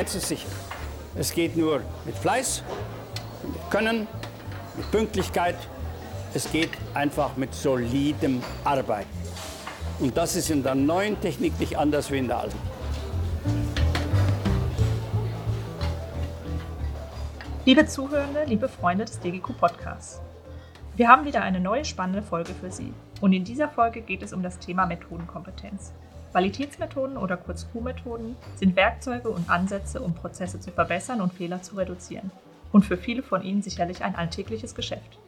eins ist sicher. Es geht nur mit Fleiß, mit Können, mit Pünktlichkeit. Es geht einfach mit solidem Arbeiten. Und das ist in der neuen Technik nicht anders wie in der alten. Liebe Zuhörende, liebe Freunde des DGQ Podcasts. Wir haben wieder eine neue spannende Folge für Sie. Und in dieser Folge geht es um das Thema Methodenkompetenz. Qualitätsmethoden oder kurz Q-Methoden sind Werkzeuge und Ansätze, um Prozesse zu verbessern und Fehler zu reduzieren. Und für viele von Ihnen sicherlich ein alltägliches Geschäft.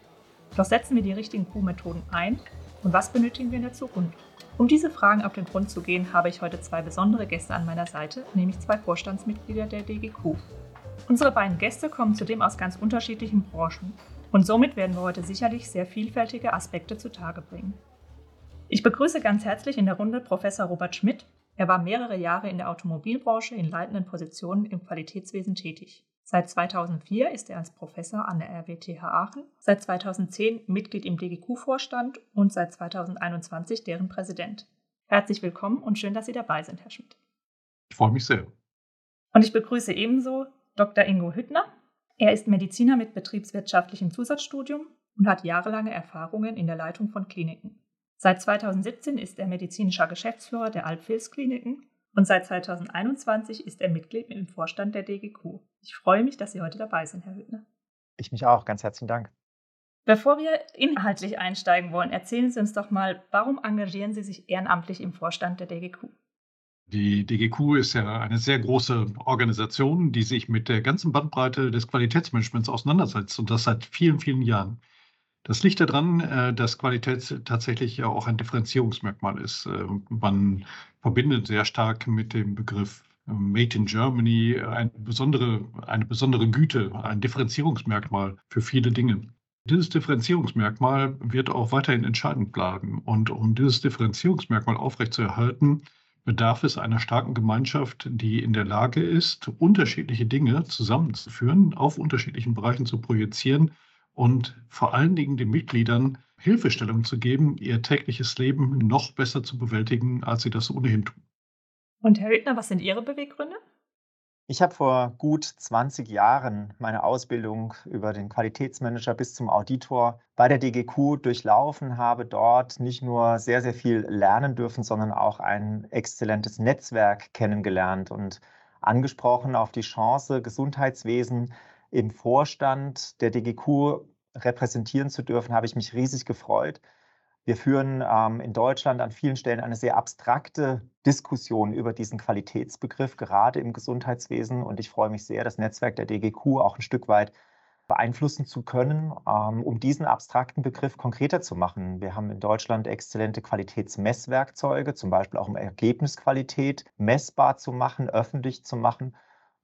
Doch setzen wir die richtigen Q-Methoden ein und was benötigen wir in der Zukunft? Um diese Fragen auf den Grund zu gehen, habe ich heute zwei besondere Gäste an meiner Seite, nämlich zwei Vorstandsmitglieder der DGQ. Unsere beiden Gäste kommen zudem aus ganz unterschiedlichen Branchen und somit werden wir heute sicherlich sehr vielfältige Aspekte zutage bringen. Ich begrüße ganz herzlich in der Runde Professor Robert Schmidt. Er war mehrere Jahre in der Automobilbranche in leitenden Positionen im Qualitätswesen tätig. Seit 2004 ist er als Professor an der RWTH Aachen, seit 2010 Mitglied im DGQ-Vorstand und seit 2021 deren Präsident. Herzlich willkommen und schön, dass Sie dabei sind, Herr Schmidt. Ich freue mich sehr. Und ich begrüße ebenso Dr. Ingo Hüttner. Er ist Mediziner mit betriebswirtschaftlichem Zusatzstudium und hat jahrelange Erfahrungen in der Leitung von Kliniken. Seit 2017 ist er medizinischer Geschäftsführer der Alpfils-Kliniken und seit 2021 ist er Mitglied im Vorstand der DGQ. Ich freue mich, dass Sie heute dabei sind, Herr Hüttner. Ich mich auch. Ganz herzlichen Dank. Bevor wir inhaltlich einsteigen wollen, erzählen Sie uns doch mal, warum engagieren Sie sich ehrenamtlich im Vorstand der DGQ? Die DGQ ist ja eine sehr große Organisation, die sich mit der ganzen Bandbreite des Qualitätsmanagements auseinandersetzt und das seit vielen, vielen Jahren. Das liegt daran, äh, dass Qualität tatsächlich ja auch ein Differenzierungsmerkmal ist. Äh, man verbindet sehr stark mit dem Begriff äh, Made in Germany eine besondere, eine besondere Güte, ein Differenzierungsmerkmal für viele Dinge. Dieses Differenzierungsmerkmal wird auch weiterhin entscheidend bleiben. Und um dieses Differenzierungsmerkmal aufrechtzuerhalten, bedarf es einer starken Gemeinschaft, die in der Lage ist, unterschiedliche Dinge zusammenzuführen, auf unterschiedlichen Bereichen zu projizieren und vor allen Dingen den Mitgliedern Hilfestellung zu geben, ihr tägliches Leben noch besser zu bewältigen, als sie das ohnehin tun. Und Herr Hüttner, was sind Ihre Beweggründe? Ich habe vor gut 20 Jahren meine Ausbildung über den Qualitätsmanager bis zum Auditor bei der DGQ durchlaufen, habe dort nicht nur sehr, sehr viel lernen dürfen, sondern auch ein exzellentes Netzwerk kennengelernt und angesprochen auf die Chance, Gesundheitswesen im Vorstand der DGQ repräsentieren zu dürfen, habe ich mich riesig gefreut. Wir führen ähm, in Deutschland an vielen Stellen eine sehr abstrakte Diskussion über diesen Qualitätsbegriff, gerade im Gesundheitswesen. Und ich freue mich sehr, das Netzwerk der DGQ auch ein Stück weit beeinflussen zu können, ähm, um diesen abstrakten Begriff konkreter zu machen. Wir haben in Deutschland exzellente Qualitätsmesswerkzeuge, zum Beispiel auch um Ergebnisqualität messbar zu machen, öffentlich zu machen.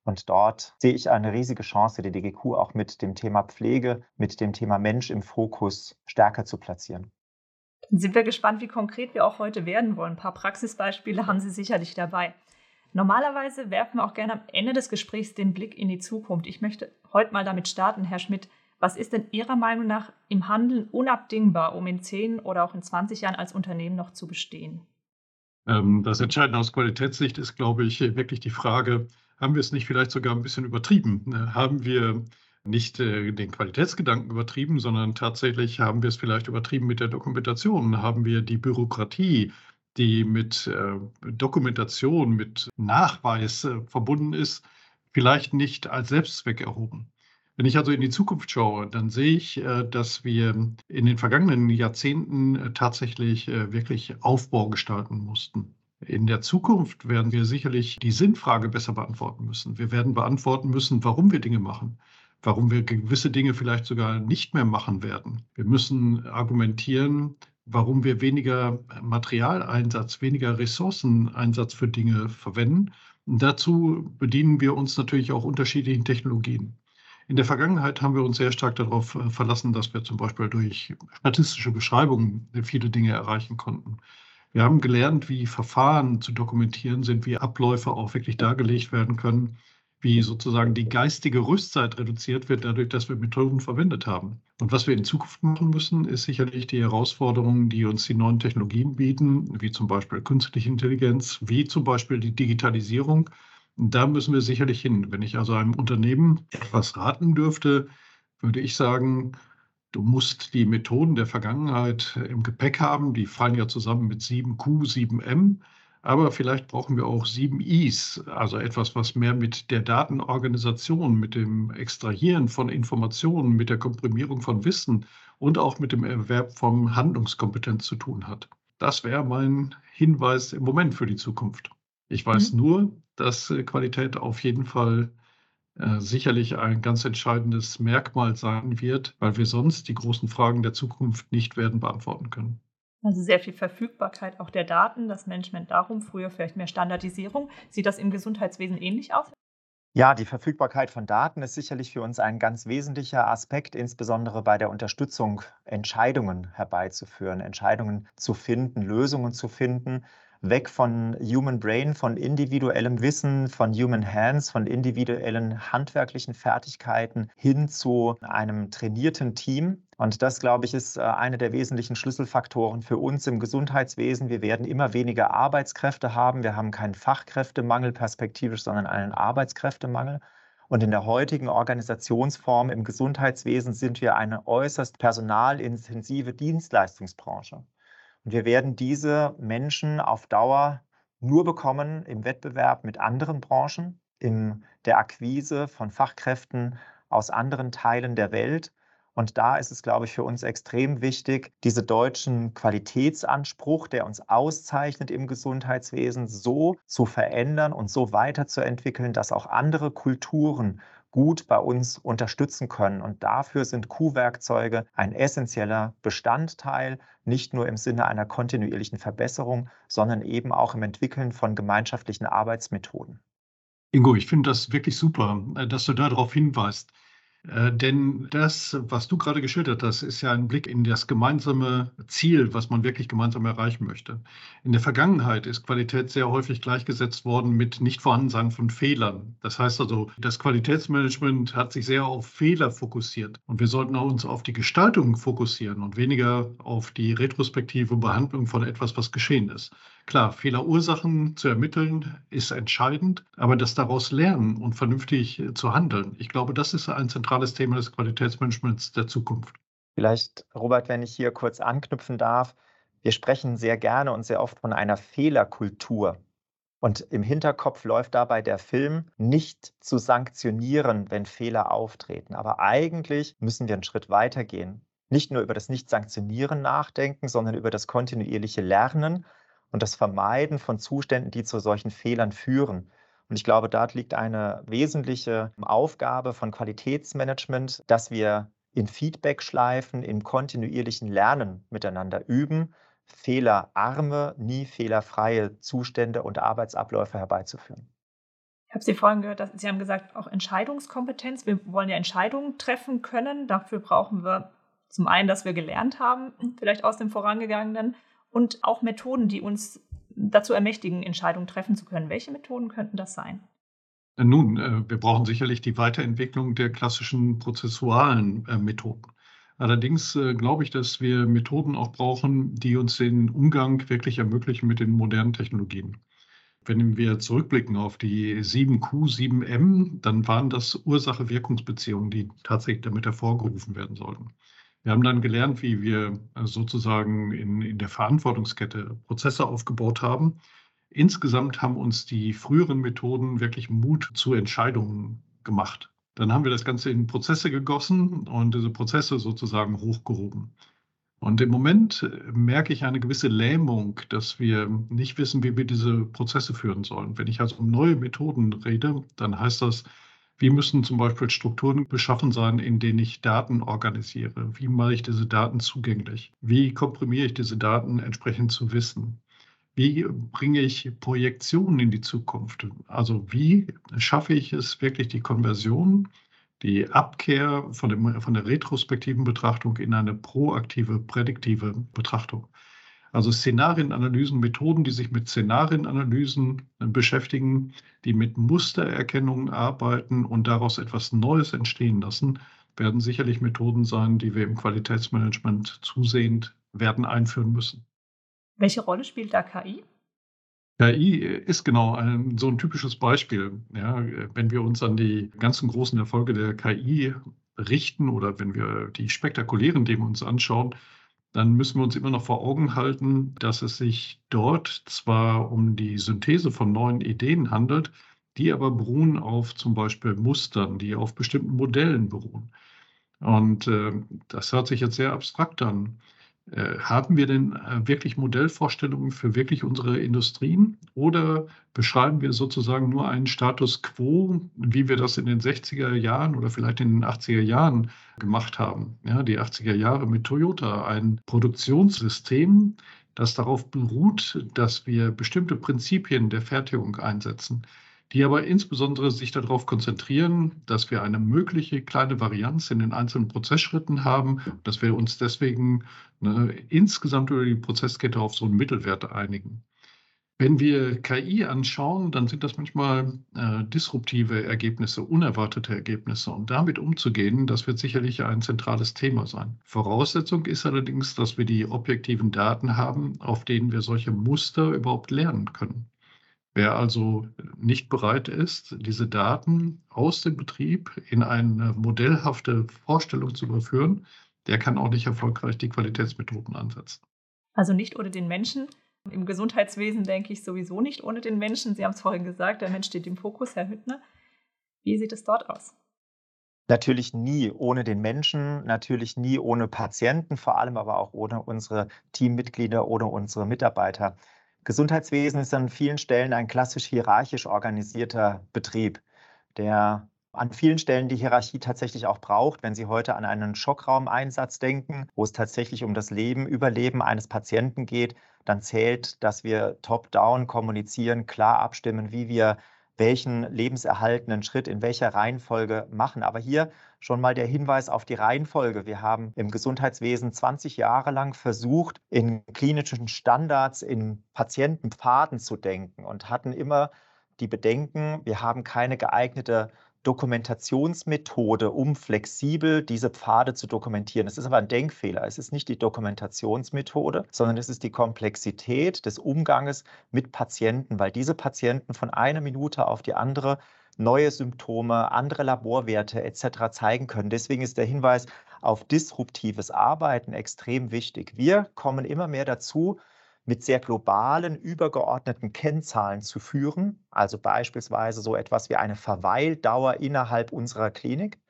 Und dort sehe ich eine riesige Chance, die DGQ auch mit dem Thema Pflege, mit dem Thema Mensch im Fokus stärker zu platzieren. Dann sind wir gespannt, wie konkret wir auch heute werden wollen. Ein paar Praxisbeispiele haben Sie sicherlich dabei. Normalerweise werfen wir auch gerne am Ende des Gesprächs den Blick in die Zukunft. Ich möchte heute mal damit starten, Herr Schmidt. Was ist denn Ihrer Meinung nach im Handeln unabdingbar, um in 10 oder auch in 20 Jahren als Unternehmen noch zu bestehen? Ähm, das Entscheidende aus Qualitätssicht ist, glaube ich, wirklich die Frage, haben wir es nicht vielleicht sogar ein bisschen übertrieben? Ne, haben wir nicht äh, den Qualitätsgedanken übertrieben, sondern tatsächlich haben wir es vielleicht übertrieben mit der Dokumentation, haben wir die Bürokratie, die mit äh, Dokumentation, mit Nachweis äh, verbunden ist, vielleicht nicht als Selbstzweck erhoben. Wenn ich also in die Zukunft schaue, dann sehe ich, äh, dass wir in den vergangenen Jahrzehnten äh, tatsächlich äh, wirklich Aufbau gestalten mussten. In der Zukunft werden wir sicherlich die Sinnfrage besser beantworten müssen. Wir werden beantworten müssen, warum wir Dinge machen, warum wir gewisse Dinge vielleicht sogar nicht mehr machen werden. Wir müssen argumentieren, warum wir weniger Materialeinsatz, weniger Ressourceneinsatz für Dinge verwenden. Und dazu bedienen wir uns natürlich auch unterschiedlichen Technologien. In der Vergangenheit haben wir uns sehr stark darauf äh, verlassen, dass wir zum Beispiel durch statistische Beschreibungen viele Dinge erreichen konnten. Wir haben gelernt, wie Verfahren zu dokumentieren sind, wie Abläufe auch wirklich dargelegt werden können, wie sozusagen die geistige Rüstzeit reduziert wird, dadurch, dass wir Methoden verwendet haben. Und was wir in Zukunft machen müssen, ist sicherlich die Herausforderungen, die uns die neuen Technologien bieten, wie zum Beispiel künstliche Intelligenz, wie zum Beispiel die Digitalisierung, Da müssen wir sicherlich hin. Wenn ich also einem Unternehmen etwas raten dürfte, würde ich sagen, du musst die Methoden der Vergangenheit im Gepäck haben. Die fallen ja zusammen mit 7Q, 7M. Aber vielleicht brauchen wir auch 7 Is, also etwas, was mehr mit der Datenorganisation, mit dem Extrahieren von Informationen, mit der Komprimierung von Wissen und auch mit dem Erwerb von Handlungskompetenz zu tun hat. Das wäre mein Hinweis im Moment für die Zukunft. Ich weiß mhm. nur, dass äh, Qualität auf jeden Fall äh, sicherlich ein ganz entscheidendes Merkmal sein wird, weil wir sonst die großen Fragen der Zukunft nicht werden beantworten können. Also sehr viel Verfügbarkeit auch der Daten, das Management darum, früher vielleicht mehr Standardisierung. Sieht das im Gesundheitswesen ähnlich aus? Ja, die Verfügbarkeit von Daten ist sicherlich für uns ein ganz wesentlicher Aspekt, insbesondere bei der Unterstützung, Entscheidungen herbeizuführen, Entscheidungen zu finden, Lösungen zu finden, weg von Human Brain, von individuellem Wissen, von Human Hands, von individuellen handwerklichen Fertigkeiten hin zu einem trainierten Team. Und das, glaube ich, ist äh, einer der wesentlichen Schlüsselfaktoren für uns im Gesundheitswesen. Wir werden immer weniger Arbeitskräfte haben. Wir haben keinen Fachkräftemangel perspektivisch, sondern einen Arbeitskräftemangel. Und in der heutigen Organisationsform im Gesundheitswesen sind wir eine äußerst personalintensive Dienstleistungsbranche. Und wir werden diese Menschen auf Dauer nur bekommen im Wettbewerb mit anderen Branchen, in der Akquise von Fachkräften aus anderen Teilen der Welt. Und da ist es, glaube ich, für uns extrem wichtig, diesen deutschen Qualitätsanspruch, der uns auszeichnet im Gesundheitswesen, so zu verändern und so weiterzuentwickeln, dass auch andere Kulturen gut bei uns unterstützen können. Und dafür sind Q-Werkzeuge ein essentieller Bestandteil, nicht nur im Sinne einer kontinuierlichen Verbesserung, sondern eben auch im Entwickeln von gemeinschaftlichen Arbeitsmethoden. Ingo, ich finde das wirklich super, äh, dass du darauf hinweist. Äh, denn das, was du gerade geschildert hast, ist ja ein Blick in das gemeinsame Ziel, was man wirklich gemeinsam erreichen möchte. In der Vergangenheit ist Qualität sehr häufig gleichgesetzt worden mit Nichtvorhandensein von Fehlern. Das heißt also, das Qualitätsmanagement hat sich sehr auf Fehler fokussiert. Und wir sollten uns auf die Gestaltung fokussieren und weniger auf die retrospektive Behandlung von etwas, was geschehen ist. Klar, Fehlerursachen zu ermitteln ist entscheidend, aber das daraus lernen und vernünftig zu handeln, ich glaube, das ist ein zentrales Thema des Qualitätsmanagements der Zukunft. Vielleicht, Robert, wenn ich hier kurz anknüpfen darf. Wir sprechen sehr gerne und sehr oft von einer Fehlerkultur. Und im Hinterkopf läuft dabei der Film, nicht zu sanktionieren, wenn Fehler auftreten. Aber eigentlich müssen wir einen Schritt weiter gehen. Nicht nur über das Nicht-Sanktionieren nachdenken, sondern über das kontinuierliche Lernen und das Vermeiden von Zuständen, die zu solchen Fehlern führen. Und ich glaube, dort liegt eine wesentliche Aufgabe von Qualitätsmanagement, dass wir in Feedback-Schleifen, im kontinuierlichen Lernen miteinander üben, fehlerarme, nie fehlerfreie Zustände und Arbeitsabläufe herbeizuführen. Ich habe Sie vorhin gehört, dass Sie haben gesagt, auch Entscheidungskompetenz. Wir wollen ja Entscheidungen treffen können. Dafür brauchen wir zum einen, dass wir gelernt haben, vielleicht aus dem Vorangegangenen, und auch Methoden, die uns dazu ermächtigen, Entscheidungen treffen zu können. Welche Methoden könnten das sein? Äh, nun, äh, wir brauchen sicherlich die Weiterentwicklung der klassischen prozessualen äh, Methoden. Allerdings glaube ich, dass wir Methoden auch brauchen, die uns den Umgang wirklich ermöglichen mit den modernen Technologien. Wenn wir zurückblicken auf die 7Q, 7M, dann waren das Ursache-Wirkungsbeziehungen, die tatsächlich damit hervorgerufen werden sollten. Wir haben dann gelernt, wie wir äh, sozusagen in, in der Verantwortungskette Prozesse aufgebaut haben. Insgesamt haben uns die früheren Methoden wirklich Mut zu Entscheidungen gemacht. Dann haben wir das Ganze in Prozesse gegossen und diese Prozesse sozusagen hochgehoben. Und im Moment äh, merke ich eine gewisse Lähmung, dass wir nicht wissen, wie wir diese Prozesse führen sollen. Wenn ich also um neue Methoden rede, dann heißt das, wie müssen zum Beispiel Strukturen beschaffen sein, in denen ich Daten organisiere? Wie mache ich diese Daten zugänglich? Wie komprimiere ich diese Daten entsprechend zu Wissen? Wie bringe ich Projektionen in die Zukunft? Also wie schaffe ich es wirklich, die Konversion, die Abkehr von, dem, von der retrospektiven Betrachtung in eine proaktive, prädiktive Betrachtung? Also Szenarienanalysen, Methoden, die sich mit Szenarienanalysen äh, beschäftigen, die mit Mustererkennung arbeiten und daraus etwas Neues entstehen lassen, werden sicherlich Methoden sein, die wir im Qualitätsmanagement zusehend werden einführen müssen. Welche Rolle spielt da KI? KI ist genau ein, so ein typisches Beispiel. Ja, wenn wir uns an die ganzen großen Erfolge der KI richten oder wenn wir die spektakulären Themen uns anschauen, dann müssen wir uns immer noch vor Augen halten, dass es sich dort zwar um die Synthese von neuen Ideen handelt, die aber beruhen auf zum Beispiel Mustern, die auf bestimmten Modellen beruhen. Und äh, das hört sich jetzt sehr abstrakt an. Äh, haben wir denn äh, wirklich Modellvorstellungen für wirklich unsere Industrien oder beschreiben wir sozusagen nur einen Status quo, wie wir das in den 60er Jahren oder vielleicht in den 80er Jahren gemacht haben? Ja, die 80er Jahre mit Toyota, ein Produktionssystem, das darauf beruht, dass wir bestimmte Prinzipien der Fertigung einsetzen die aber insbesondere sich darauf konzentrieren, dass wir eine mögliche kleine Varianz in den einzelnen Prozessschritten haben, dass wir uns deswegen ne, insgesamt über die Prozesskette auf so einen Mittelwert einigen. Wenn wir KI anschauen, dann sind das manchmal äh, disruptive Ergebnisse, unerwartete Ergebnisse. Und damit umzugehen, das wird sicherlich ein zentrales Thema sein. Voraussetzung ist allerdings, dass wir die objektiven Daten haben, auf denen wir solche Muster überhaupt lernen können. Wer also nicht bereit ist, diese Daten aus dem Betrieb in eine modellhafte Vorstellung zu überführen, der kann auch nicht erfolgreich die Qualitätsmethoden ansetzen. Also nicht ohne den Menschen. Im Gesundheitswesen denke ich sowieso nicht ohne den Menschen. Sie haben es vorhin gesagt, der Mensch steht im Fokus, Herr Hüttner. Wie sieht es dort aus? Natürlich nie ohne den Menschen, natürlich nie ohne Patienten, vor allem aber auch ohne unsere Teammitglieder, ohne unsere Mitarbeiter. Gesundheitswesen ist an vielen Stellen ein klassisch hierarchisch organisierter Betrieb, der an vielen Stellen die Hierarchie tatsächlich auch braucht. Wenn Sie heute an einen Schockraumeinsatz denken, wo es tatsächlich um das Leben, Überleben eines Patienten geht, dann zählt, dass wir top-down kommunizieren, klar abstimmen, wie wir welchen lebenserhaltenden Schritt in welcher Reihenfolge machen. Aber hier schon mal der Hinweis auf die Reihenfolge. Wir haben im Gesundheitswesen 20 Jahre lang versucht, in klinischen Standards, in Patientenpfaden zu denken und hatten immer die Bedenken, wir haben keine geeignete Dokumentationsmethode, um flexibel diese Pfade zu dokumentieren. Es ist aber ein Denkfehler. Es ist nicht die Dokumentationsmethode, sondern es ist die Komplexität des Umganges mit Patienten, weil diese Patienten von einer Minute auf die andere neue Symptome, andere Laborwerte etc. zeigen können. Deswegen ist der Hinweis auf disruptives Arbeiten extrem wichtig. Wir kommen immer mehr dazu, mit sehr globalen, übergeordneten Kennzahlen zu führen, also beispielsweise so etwas wie eine Verweildauer innerhalb unserer Klinik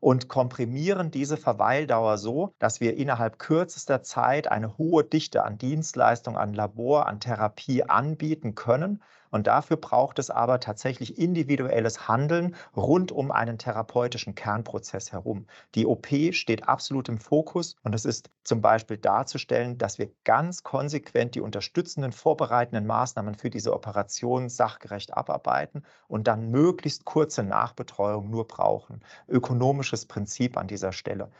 und komprimieren diese Verweildauer so, dass wir innerhalb kürzester Zeit eine hohe Dichte an Dienstleistung, an Labor, an Therapie anbieten können und dafür braucht es aber tatsächlich individuelles Handeln rund um einen therapeutischen Kernprozess herum. Die OP steht absolut im Fokus und es ist zum Beispiel darzustellen, dass wir ganz konsequent die unterstützenden, vorbereitenden Maßnahmen für diese Operation sachgerecht abarbeiten und dann möglichst kurze Nachbetreuung nur brauchen. Ökonomisches Prinzip an dieser Stelle.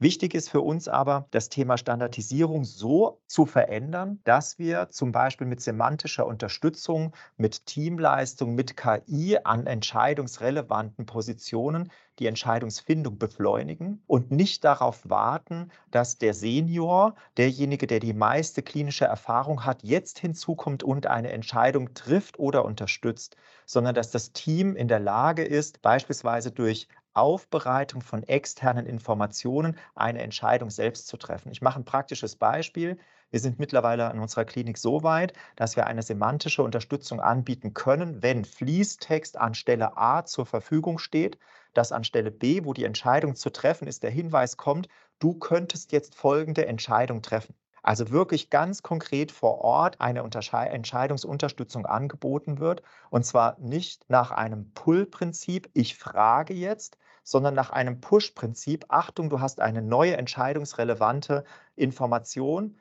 Wichtig ist für uns aber, das Thema Standardisierung so zu verändern, dass wir zum Beispiel mit semantischer Unterstützung, mit Teamleistung, mit KI an entscheidungsrelevanten Positionen die Entscheidungsfindung beschleunigen und nicht darauf warten, dass der Senior, derjenige, der die meiste klinische Erfahrung hat, jetzt hinzukommt und eine Entscheidung trifft oder unterstützt, sondern dass das Team in der Lage ist, beispielsweise durch Aufbereitung von externen Informationen eine Entscheidung selbst zu treffen. Ich mache ein praktisches Beispiel. Wir sind mittlerweile an unserer Klinik so weit, dass wir eine semantische Unterstützung anbieten können, wenn Fließtext an Stelle A zur Verfügung steht, dass an Stelle B, wo die Entscheidung zu treffen ist, der Hinweis kommt, du könntest jetzt folgende Entscheidung treffen. Also wirklich ganz konkret vor Ort eine Entscheidungsunterstützung angeboten wird. Und zwar nicht nach einem Pull-Prinzip, ich frage jetzt, sondern nach einem Push-Prinzip. Achtung, du hast eine neue entscheidungsrelevante Information.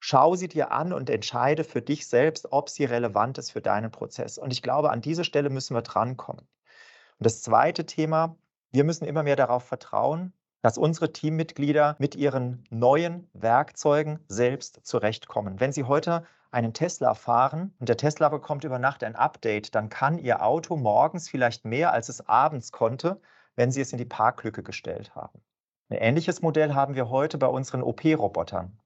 Schau sie dir an und entscheide für dich selbst, ob sie relevant ist für deinen Prozess. Und ich glaube, an diese Stelle müssen wir drankommen. Und das zweite Thema, wir müssen immer mehr darauf vertrauen, dass unsere Teammitglieder mit ihren neuen Werkzeugen selbst zurechtkommen. Wenn sie heute einen Tesla fahren und der Tesla bekommt über Nacht ein Update, dann kann ihr Auto morgens vielleicht mehr, als es abends konnte, wenn Sie es in die Parklücke gestellt haben. Ein ähnliches Modell haben wir heute bei unseren OP-Robotern.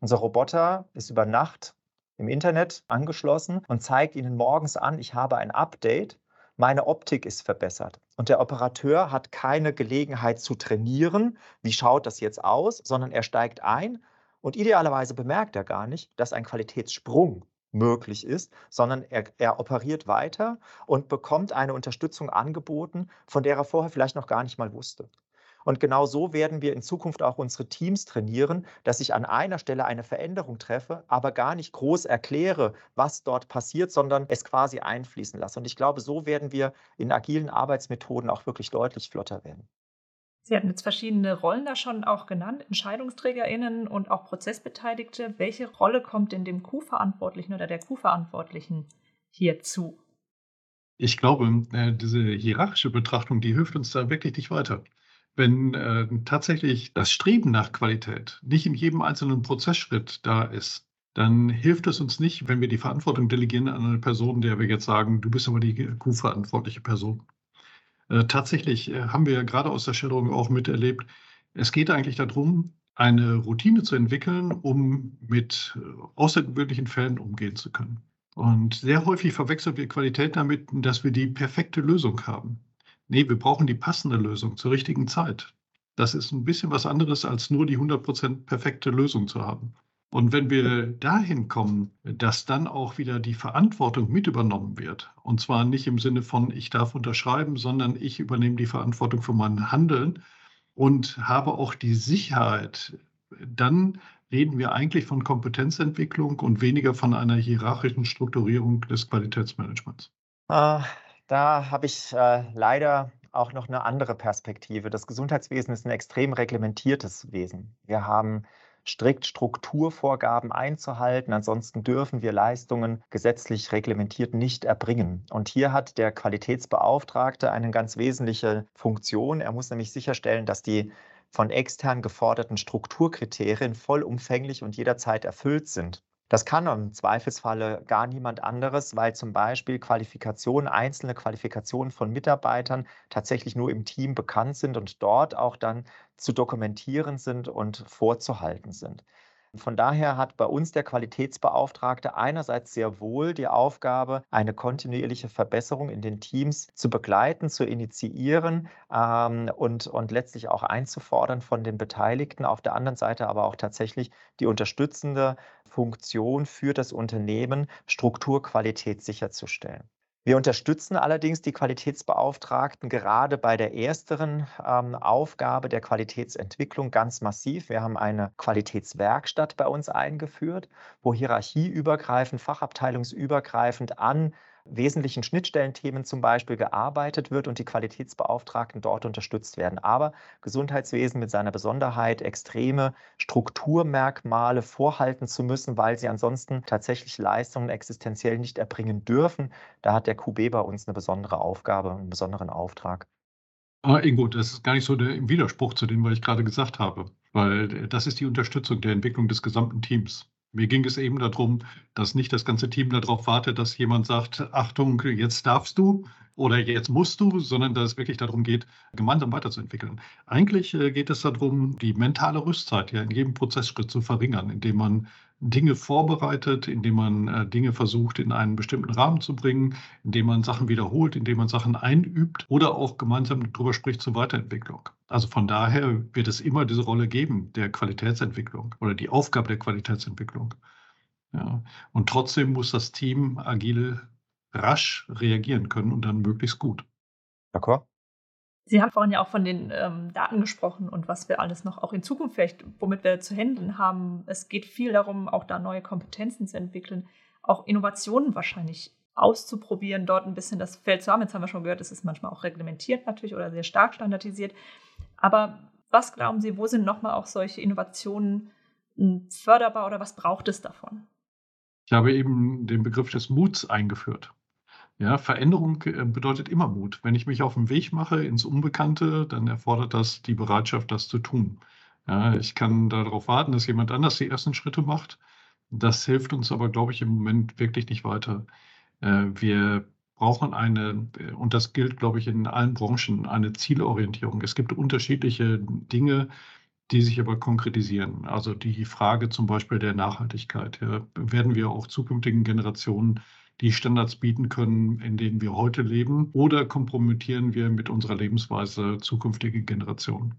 Unser Roboter ist über Nacht im Internet angeschlossen und zeigt Ihnen morgens an, ich habe ein Update, meine Optik ist verbessert. Und der Operateur hat keine Gelegenheit zu trainieren, wie schaut das jetzt aus, sondern er steigt ein und idealerweise bemerkt er gar nicht, dass ein Qualitätssprung möglich ist, sondern er, er, operiert weiter und bekommt eine Unterstützung angeboten, von der er vorher vielleicht noch gar nicht mal wusste. Und genau so werden wir in Zukunft auch unsere Teams trainieren, dass ich an einer Stelle eine Veränderung treffe, aber gar nicht groß erkläre, was dort passiert, sondern es quasi einfließen lasse. Und ich glaube, so werden wir in agilen Arbeitsmethoden auch wirklich deutlich flotter werden. Sie hatten jetzt verschiedene Rollen da schon auch genannt, EntscheidungsträgerInnen und auch Prozessbeteiligte. Welche Rolle kommt denn dem Q-Verantwortlichen oder der Q-Verantwortlichen hier zu? Ich glaube, äh, diese hierarchische Betrachtung, die hilft uns da wirklich nicht weiter. Wenn äh, tatsächlich das Streben nach Qualität nicht in jedem einzelnen Prozessschritt da ist, dann hilft es uns nicht, wenn wir die Verantwortung delegieren an eine Person, der wir jetzt sagen, du bist aber die Q-verantwortliche Person. Äh, tatsächlich äh, haben wir gerade aus der Schilderung auch miterlebt, es geht eigentlich darum, eine Routine zu entwickeln, um mit äh, außergewöhnlichen Fällen umgehen zu können. Und sehr häufig verwechseln wir Qualität damit, dass wir die perfekte Lösung haben. Nee, wir brauchen die passende Lösung zur richtigen Zeit. Das ist ein bisschen was anderes, als nur die 100% perfekte Lösung zu haben. Und wenn wir dahin kommen, dass dann auch wieder die Verantwortung mit übernommen wird, und zwar nicht im Sinne von, ich darf unterschreiben, sondern ich übernehme die Verantwortung für mein Handeln und habe auch die Sicherheit, dann reden wir eigentlich von Kompetenzentwicklung und weniger von einer hierarchischen Strukturierung des Qualitätsmanagements. Ah, da habe ich äh, leider auch noch eine andere Perspektive. Das Gesundheitswesen ist ein extrem reglementiertes Wesen. Wir haben strikt Strukturvorgaben einzuhalten. Ansonsten dürfen wir Leistungen gesetzlich reglementiert nicht erbringen. Und hier hat der Qualitätsbeauftragte eine ganz wesentliche Funktion. Er muss nämlich sicherstellen, dass die von extern geforderten Strukturkriterien vollumfänglich und jederzeit erfüllt sind. Das kann im Zweifelsfalle gar niemand anderes, weil zum Beispiel Qualifikationen, einzelne Qualifikationen von Mitarbeitern tatsächlich nur im Team bekannt sind und dort auch dann zu dokumentieren sind und vorzuhalten sind. Von daher hat bei uns der Qualitätsbeauftragte einerseits sehr wohl die Aufgabe, eine kontinuierliche Verbesserung in den Teams zu begleiten, zu initiieren ähm, und, und letztlich auch einzufordern von den Beteiligten. Auf der anderen Seite aber auch tatsächlich die unterstützende Funktion für das Unternehmen, Strukturqualität sicherzustellen. Wir unterstützen allerdings die Qualitätsbeauftragten gerade bei der ersteren ähm, Aufgabe der Qualitätsentwicklung ganz massiv. Wir haben eine Qualitätswerkstatt bei uns eingeführt, wo hierarchieübergreifend, fachabteilungsübergreifend an wesentlichen Schnittstellenthemen zum Beispiel gearbeitet wird und die Qualitätsbeauftragten dort unterstützt werden. Aber Gesundheitswesen mit seiner Besonderheit, extreme Strukturmerkmale vorhalten zu müssen, weil sie ansonsten tatsächlich Leistungen existenziell nicht erbringen dürfen, da hat der QB bei uns eine besondere Aufgabe, einen besonderen Auftrag. Aber Ingo, das ist gar nicht so der Widerspruch zu dem, was ich gerade gesagt habe, weil das ist die Unterstützung der Entwicklung des gesamten Teams. Mir ging es eben darum, dass nicht das ganze Team darauf wartet, dass jemand sagt, Achtung, jetzt darfst du oder jetzt musst du, sondern dass es wirklich darum geht, gemeinsam weiterzuentwickeln. Eigentlich äh, geht es darum, die mentale Rüstzeit ja in jedem Prozessschritt zu verringern, indem man Dinge vorbereitet, indem man äh, Dinge versucht, in einen bestimmten Rahmen zu bringen, indem man Sachen wiederholt, indem man Sachen einübt oder auch gemeinsam darüber spricht zur Weiterentwicklung. Also von daher wird es immer diese Rolle geben der Qualitätsentwicklung oder die Aufgabe der Qualitätsentwicklung. Ja. Und trotzdem muss das Team agil rasch reagieren können und dann möglichst gut. D'accord. Sie haben vorhin ja auch von den ähm, Daten gesprochen und was wir alles noch auch in Zukunft vielleicht, womit wir zu handeln haben. Es geht viel darum, auch da neue Kompetenzen zu entwickeln, auch Innovationen wahrscheinlich auszuprobieren, dort ein bisschen das Feld zu haben. Jetzt haben wir schon gehört, es ist manchmal auch reglementiert natürlich oder sehr stark standardisiert. Aber was glauben Sie, wo sind nochmal auch solche Innovationen förderbar oder was braucht es davon? Ich habe eben den Begriff des Muts eingeführt. Ja, Veränderung äh, bedeutet immer Mut. Wenn ich mich auf den Weg mache ins Unbekannte, dann erfordert das die Bereitschaft, das zu tun. Ja, ich kann darauf warten, dass jemand anders die ersten Schritte macht. Das hilft uns aber, glaube ich, im Moment wirklich nicht weiter. Äh, wir brauchen eine, äh, und das gilt, glaube ich, in allen Branchen, eine Zielorientierung. Es gibt unterschiedliche Dinge, die sich aber konkretisieren. Also die Frage zum Beispiel der Nachhaltigkeit. Ja, werden wir auch zukünftigen Generationen die Standards bieten können, in denen wir heute leben, oder kompromittieren wir mit unserer Lebensweise zukünftige Generationen?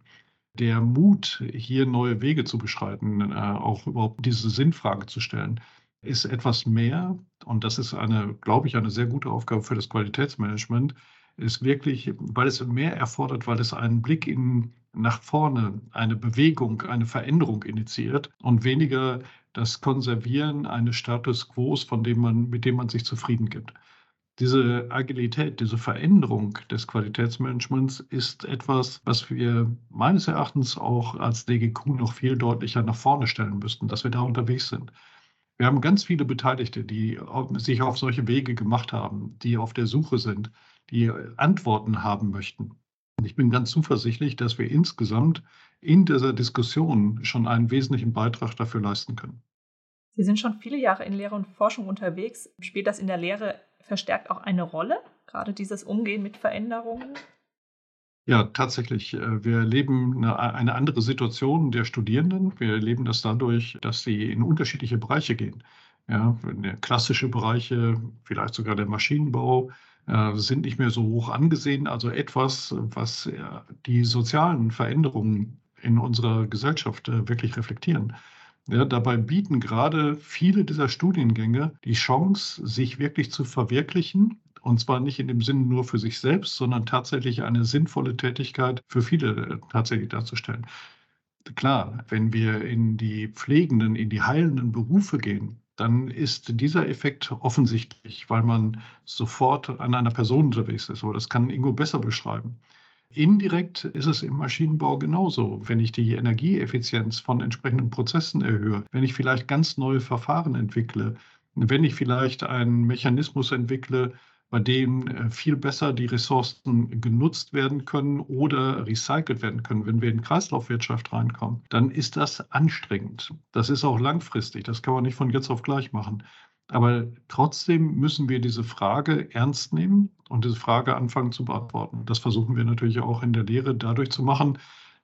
Der Mut, hier neue Wege zu beschreiten, äh, auch überhaupt diese Sinnfrage zu stellen, ist etwas mehr, und das ist eine, glaube ich, eine sehr gute Aufgabe für das Qualitätsmanagement, ist wirklich, weil es mehr erfordert, weil es einen Blick in, nach vorne, eine Bewegung, eine Veränderung initiiert und weniger das Konservieren eines Status quo, von dem man, mit dem man sich zufrieden gibt. Diese Agilität, diese Veränderung des Qualitätsmanagements ist etwas, was wir meines Erachtens auch als DGQ noch viel deutlicher nach vorne stellen müssten, dass wir da unterwegs sind. Wir haben ganz viele Beteiligte, die sich auf solche Wege gemacht haben, die auf der Suche sind, die Antworten haben möchten. Und ich bin ganz zuversichtlich, dass wir insgesamt in dieser Diskussion schon einen wesentlichen Beitrag dafür leisten können. Sie sind schon viele Jahre in Lehre und Forschung unterwegs. Spielt das in der Lehre verstärkt auch eine Rolle, gerade dieses Umgehen mit Veränderungen? Ja, tatsächlich. Äh, wir erleben eine, andere Situation der Studierenden. Wir erleben das dadurch, dass sie in unterschiedliche Bereiche gehen. Ja, klassische Bereiche, vielleicht sogar der Maschinenbau, äh, sind nicht mehr so hoch angesehen. Also etwas, was äh, die sozialen Veränderungen in unserer Gesellschaft wirklich reflektieren. Ja, dabei bieten gerade viele dieser Studiengänge die Chance, sich wirklich zu verwirklichen und zwar nicht in dem Sinne nur für sich selbst, sondern tatsächlich eine sinnvolle Tätigkeit für viele äh, tatsächlich darzustellen. Klar, wenn wir in die pflegenden, in die heilenden Berufe gehen, dann ist dieser Effekt offensichtlich, weil man sofort an einer Person unterwegs ist. Aber das kann Ingo besser beschreiben. Indirekt ist es im Maschinenbau genauso. Wenn ich die Energieeffizienz von entsprechenden Prozessen erhöhe, wenn ich vielleicht ganz neue Verfahren entwickle, wenn ich vielleicht einen Mechanismus entwickle, bei denen äh, viel besser die Ressourcen genutzt werden können oder recycelt werden können. Wenn wir in Kreislaufwirtschaft reinkommen, dann ist das anstrengend. Das ist auch langfristig. Das kann man nicht von jetzt auf gleich machen. Aber trotzdem müssen wir diese Frage ernst nehmen und diese Frage anfangen zu beantworten. Das versuchen wir natürlich auch in der Lehre dadurch zu machen,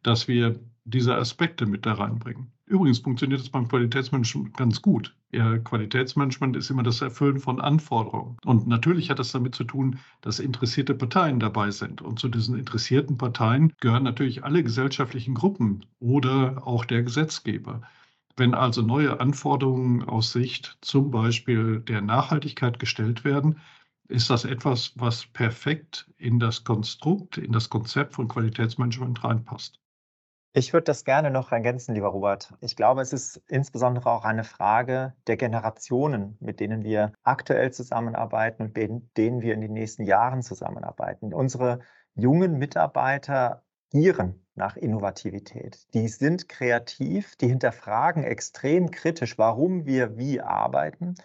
dass wir diese Aspekte mit da reinbringen. Übrigens funktioniert das beim Qualitätsmanagement ganz gut. Ja, Qualitätsmanagement ist immer das Erfüllen von Anforderungen. Und natürlich hat das damit zu tun, dass interessierte Parteien dabei sind. Und zu diesen interessierten Parteien gehören natürlich alle gesellschaftlichen Gruppen oder auch der Gesetzgeber. Wenn also neue Anforderungen aus Sicht zum Beispiel der Nachhaltigkeit gestellt werden, ist das etwas, was perfekt in das Konstrukt, in das Konzept von Qualitätsmanagement reinpasst. Ich würde das gerne noch ergänzen, lieber Robert. Ich glaube, es ist insbesondere auch eine Frage der Generationen, mit denen wir aktuell zusammenarbeiten und mit denen wir in den nächsten Jahren zusammenarbeiten. Unsere jungen Mitarbeiter gieren nach Innovativität. Die sind kreativ, die hinterfragen extrem kritisch, warum wir wie arbeiten.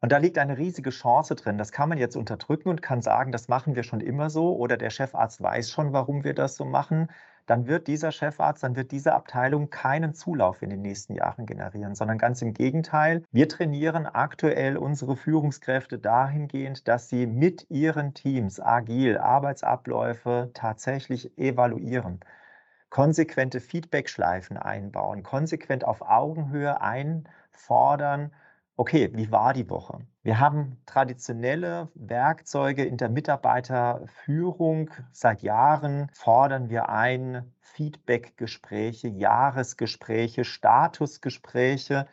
Und da liegt eine riesige Chance drin. Das kann man jetzt unterdrücken und kann sagen, das machen wir schon immer so oder der Chefarzt weiß schon, warum wir das so machen dann wird dieser Chefarzt, dann wird diese Abteilung keinen Zulauf in den nächsten Jahren generieren, sondern ganz im Gegenteil. Wir trainieren aktuell unsere Führungskräfte dahingehend, dass sie mit ihren Teams agil Arbeitsabläufe tatsächlich evaluieren konsequente Feedback-Schleifen einbauen, konsequent auf Augenhöhe einfordern, okay, wie war die Woche? Wir haben traditionelle Werkzeuge in der Mitarbeiterführung. Seit Jahren fordern wir ein Feedback-Gespräche, Jahresgespräche, Statusgespräche.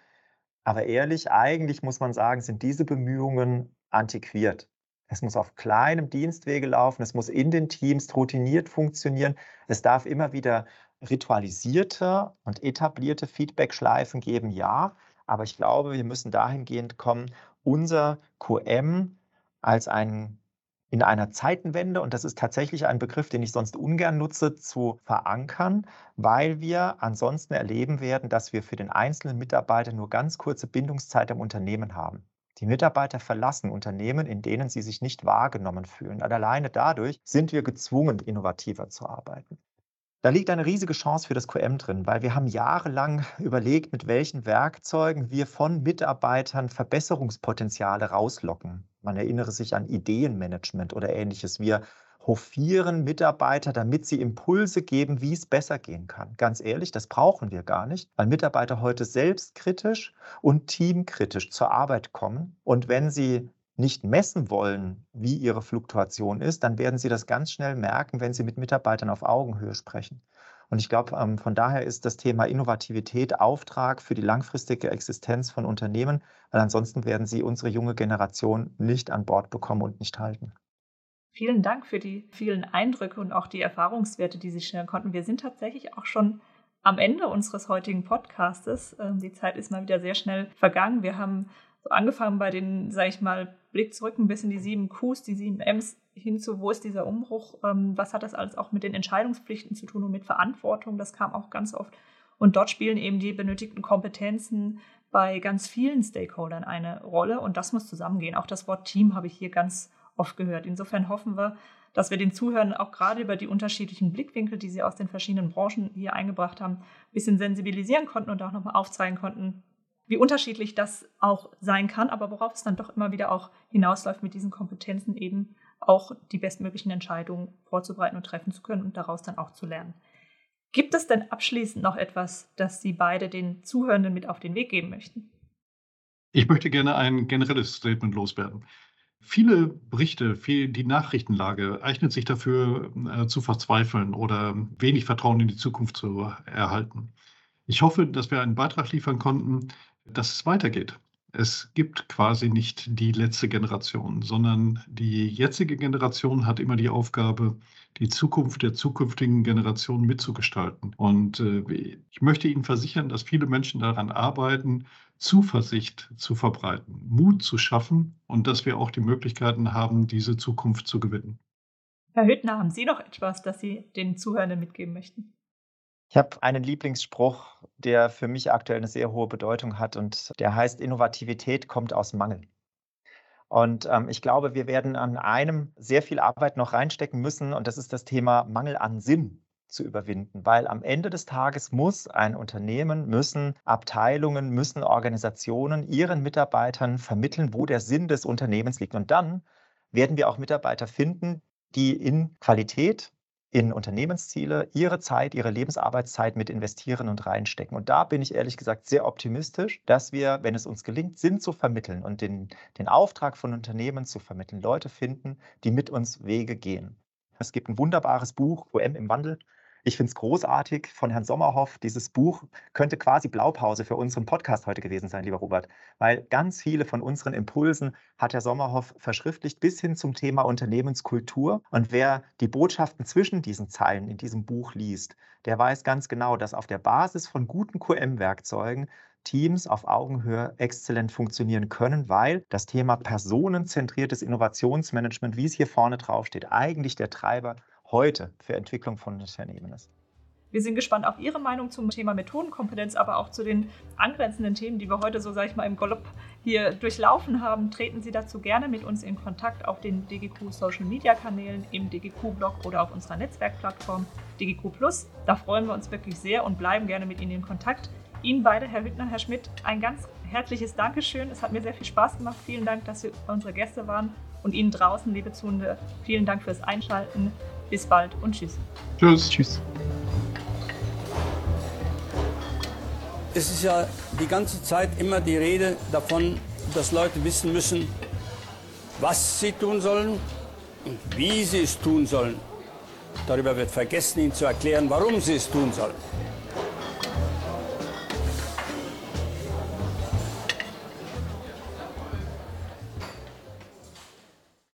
Aber ehrlich, eigentlich muss man sagen, sind diese Bemühungen antiquiert. Es muss auf kleinem Dienstwege laufen, es muss in den Teams routiniert funktionieren. Es darf immer wieder ritualisierte und etablierte Feedback-Schleifen geben, ja. Aber ich glaube, wir müssen dahingehend kommen, unser QM als ein in einer Zeitenwende, und das ist tatsächlich ein Begriff, den ich sonst ungern nutze, zu verankern, weil wir ansonsten erleben werden, dass wir für den einzelnen Mitarbeiter nur ganz kurze Bindungszeit im Unternehmen haben. Die Mitarbeiter verlassen Unternehmen, in denen sie sich nicht wahrgenommen fühlen. Und alleine dadurch sind wir gezwungen, innovativer zu arbeiten. Da liegt eine riesige Chance für das QM drin, weil wir haben jahrelang überlegt, mit welchen Werkzeugen wir von Mitarbeitern Verbesserungspotenziale rauslocken. Man erinnere sich an Ideenmanagement oder ähnliches. Wir hofieren Mitarbeiter, damit sie Impulse geben, wie es besser gehen kann. Ganz ehrlich, das brauchen wir gar nicht, weil Mitarbeiter heute selbstkritisch und teamkritisch zur Arbeit kommen. Und wenn sie nicht messen wollen, wie ihre Fluktuation ist, dann werden sie das ganz schnell merken, wenn sie mit Mitarbeitern auf Augenhöhe sprechen. Und ich glaube, ähm, von daher ist das Thema Innovativität Auftrag für die langfristige Existenz von Unternehmen, weil ansonsten werden sie unsere junge Generation nicht an Bord bekommen und nicht halten. Vielen Dank für die vielen Eindrücke und auch die Erfahrungswerte, die Sie schildern konnten. Wir sind tatsächlich auch schon am Ende unseres heutigen Podcastes. Ähm, die Zeit ist mal wieder sehr schnell vergangen. Wir haben so angefangen bei den, sage ich mal, Blick zurück ein bisschen die sieben Qs, die sieben Ms hinzu, wo ist dieser Umbruch, ähm, was hat das alles auch mit den Entscheidungspflichten zu tun und mit Verantwortung, das kam auch ganz oft. Und dort spielen eben die benötigten Kompetenzen bei ganz vielen Stakeholdern eine Rolle und das muss zusammengehen. Auch das Wort Team habe ich hier ganz oft gehört. Insofern hoffen wir, dass wir den Zuhörern auch gerade über die unterschiedlichen Blickwinkel, die sie aus den verschiedenen Branchen hier eingebracht haben, ein bisschen sensibilisieren konnten und auch nochmal aufzeigen konnten, wie unterschiedlich das auch sein kann, aber worauf es dann doch immer wieder auch hinausläuft, mit diesen Kompetenzen eben auch die bestmöglichen Entscheidungen vorzubereiten und treffen zu können und daraus dann auch zu lernen. Gibt es denn abschließend noch etwas, das Sie beide den Zuhörenden mit auf den Weg geben möchten? Ich möchte gerne ein generelles Statement loswerden. Viele Berichte, viel, die Nachrichtenlage eignet sich dafür, äh, zu verzweifeln oder wenig Vertrauen in die Zukunft zu erhalten. Ich hoffe, dass wir einen Beitrag liefern konnten, dass es weitergeht. Es gibt quasi nicht die letzte Generation, sondern die jetzige Generation hat immer die Aufgabe, die Zukunft der zukünftigen Generation mitzugestalten. Und äh, ich möchte Ihnen versichern, dass viele Menschen daran arbeiten, Zuversicht zu verbreiten, Mut zu schaffen und dass wir auch die Möglichkeiten haben, diese Zukunft zu gewinnen. Herr Hüttner, haben Sie noch etwas, das Sie den Zuhörenden mitgeben möchten? Ich habe einen Lieblingsspruch, der für mich aktuell eine sehr hohe Bedeutung hat und der heißt, Innovativität kommt aus Mangel. Und ähm, ich glaube, wir werden an einem sehr viel Arbeit noch reinstecken müssen und das ist das Thema Mangel an Sinn zu überwinden, weil am Ende des Tages muss ein Unternehmen, müssen Abteilungen, müssen Organisationen ihren Mitarbeitern vermitteln, wo der Sinn des Unternehmens liegt. Und dann werden wir auch Mitarbeiter finden, die in Qualität, in Unternehmensziele ihre Zeit, ihre Lebensarbeitszeit mit investieren und reinstecken. Und da bin ich ehrlich gesagt sehr optimistisch, dass wir, wenn es uns gelingt, Sinn zu vermitteln und den, den Auftrag von Unternehmen zu vermitteln, Leute finden, die mit uns Wege gehen. Es gibt ein wunderbares Buch, OM im Wandel, ich finde es großartig von Herrn Sommerhoff. Dieses Buch könnte quasi Blaupause für unseren Podcast heute gewesen sein, lieber Robert, weil ganz viele von unseren Impulsen hat Herr Sommerhoff verschriftlicht bis hin zum Thema Unternehmenskultur. Und wer die Botschaften zwischen diesen Zeilen in diesem Buch liest, der weiß ganz genau, dass auf der Basis von guten QM-Werkzeugen Teams auf Augenhöhe exzellent funktionieren können, weil das Thema personenzentriertes Innovationsmanagement, wie es hier vorne drauf steht, eigentlich der Treiber heute für Entwicklung von Unternehmen ist. Wir sind gespannt auf Ihre Meinung zum Thema Methodenkompetenz, aber auch zu den angrenzenden Themen, die wir heute so, sage ich mal, im Galopp hier durchlaufen haben. Treten Sie dazu gerne mit uns in Kontakt auf den DGQ Social Media Kanälen, im DGQ-Blog oder auf unserer Netzwerkplattform DGQ Plus. Da freuen wir uns wirklich sehr und bleiben gerne mit Ihnen in Kontakt. Ihnen beide, Herr Hüttner, Herr Schmidt, ein ganz herzliches Dankeschön. Es hat mir sehr viel Spaß gemacht. Vielen Dank, dass Sie unsere Gäste waren. Und Ihnen draußen, liebe Zuhörende, vielen Dank fürs Einschalten. Bis bald und tschüss. Tschüss. Tschüss. Es ist ja die ganze Zeit immer die Rede davon, dass Leute wissen müssen, was sie tun sollen und wie sie es tun sollen. Darüber wird vergessen, ihnen zu erklären, warum sie es tun sollen.